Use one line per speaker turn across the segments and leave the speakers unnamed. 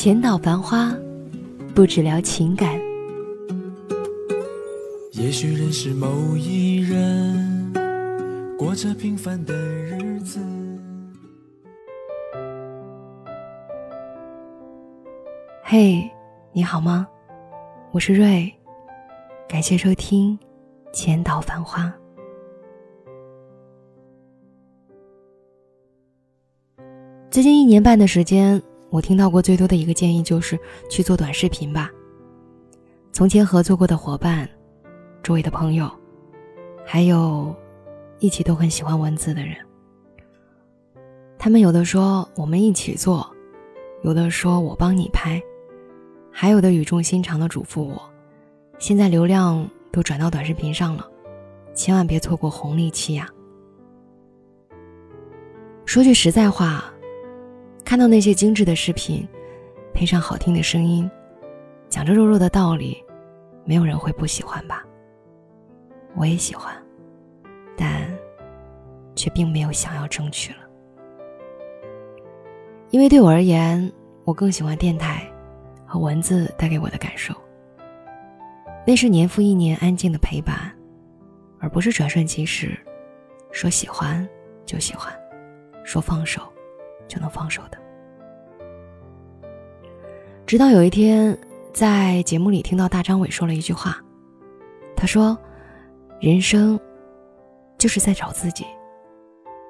浅岛繁花，不只聊情感。
也许认识某一人，过着平凡的日子。
嘿，你好吗？我是瑞，感谢收听《浅岛繁花》。最近一年半的时间。我听到过最多的一个建议就是去做短视频吧。从前合作过的伙伴、周围的朋友，还有一起都很喜欢文字的人，他们有的说我们一起做，有的说我帮你拍，还有的语重心长的嘱咐我：现在流量都转到短视频上了，千万别错过红利期呀。说句实在话。看到那些精致的视频，配上好听的声音，讲着肉肉的道理，没有人会不喜欢吧？我也喜欢，但却并没有想要争取了，因为对我而言，我更喜欢电台和文字带给我的感受。那是年复一年安静的陪伴，而不是转瞬即逝，说喜欢就喜欢，说放手。就能放手的。直到有一天，在节目里听到大张伟说了一句话，他说：“人生就是在找自己。”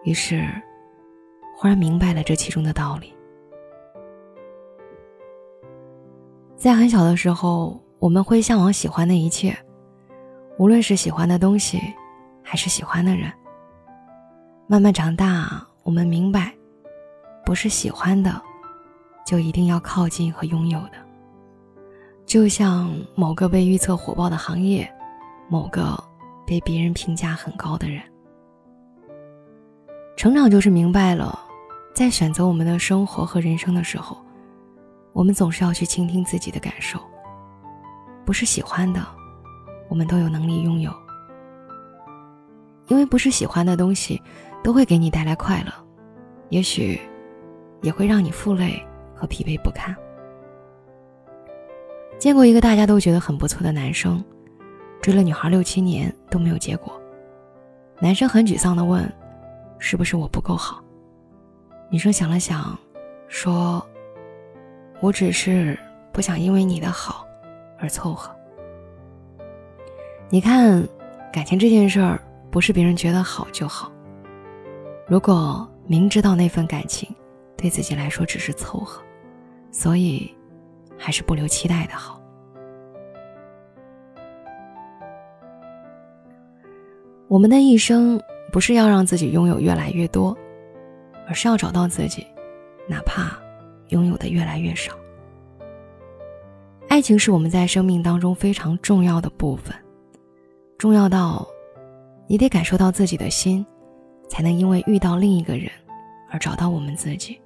于是，忽然明白了这其中的道理。在很小的时候，我们会向往喜欢的一切，无论是喜欢的东西，还是喜欢的人。慢慢长大，我们明白。不是喜欢的，就一定要靠近和拥有的。就像某个被预测火爆的行业，某个被别人评价很高的人。成长就是明白了，在选择我们的生活和人生的时候，我们总是要去倾听自己的感受。不是喜欢的，我们都有能力拥有。因为不是喜欢的东西，都会给你带来快乐。也许。也会让你负累和疲惫不堪。见过一个大家都觉得很不错的男生，追了女孩六七年都没有结果。男生很沮丧的问：“是不是我不够好？”女生想了想，说：“我只是不想因为你的好而凑合。”你看，感情这件事儿不是别人觉得好就好。如果明知道那份感情，对自己来说只是凑合，所以还是不留期待的好。我们的一生不是要让自己拥有越来越多，而是要找到自己，哪怕拥有的越来越少。爱情是我们在生命当中非常重要的部分，重要到你得感受到自己的心，才能因为遇到另一个人而找到我们自己。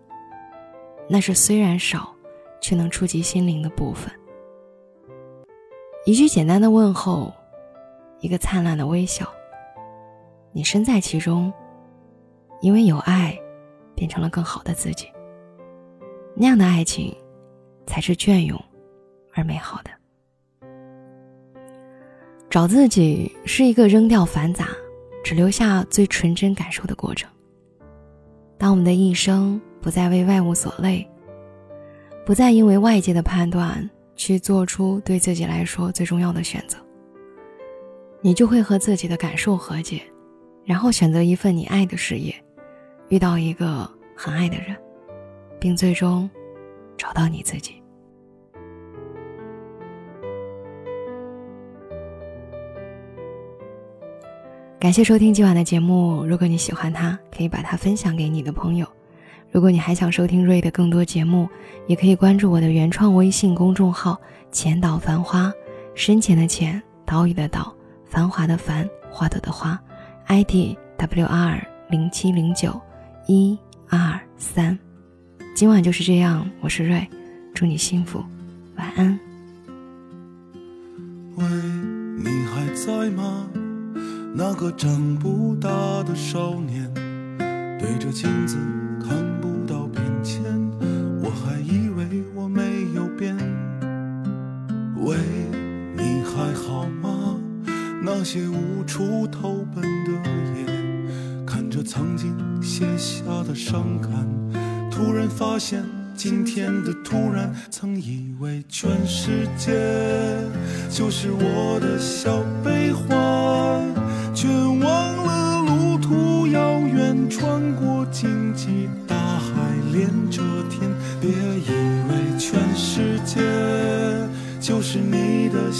那是虽然少，却能触及心灵的部分。一句简单的问候，一个灿烂的微笑，你身在其中，因为有爱，变成了更好的自己。那样的爱情，才是隽永而美好的。找自己是一个扔掉繁杂，只留下最纯真感受的过程。当我们的一生。不再为外物所累，不再因为外界的判断去做出对自己来说最重要的选择，你就会和自己的感受和解，然后选择一份你爱的事业，遇到一个很爱的人，并最终找到你自己。感谢收听今晚的节目，如果你喜欢它，可以把它分享给你的朋友。如果你还想收听瑞的更多节目，也可以关注我的原创微信公众号“浅岛繁花”，深浅的浅，岛屿的岛，繁华的繁，花朵的花，ID W R 零七零九一二三。今晚就是这样，我是瑞，祝你幸福，晚安。
喂，你还在吗？那个长不大的少年，对着镜子我没有变。喂，你还好吗？那些无处投奔的夜，看着曾经写下的伤感，突然发现今天的突然，曾以为全世界就是我的小悲欢。你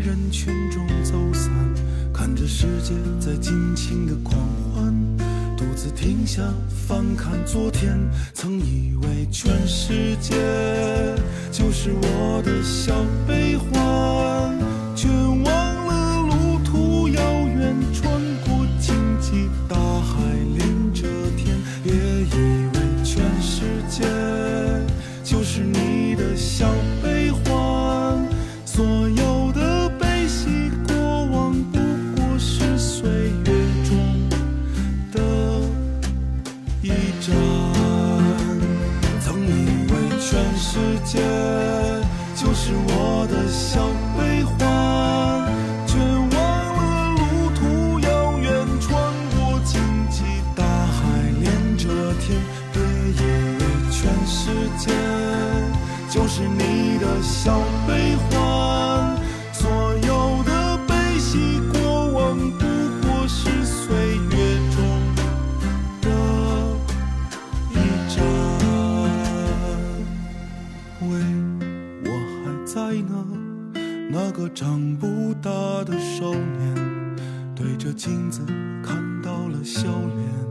人群中走散，看着世界在尽情的狂欢，独自停下翻看昨天，曾以为全世界就是我的小悲欢，却界就是我的小个长不大的少年，对着镜子看到了笑脸。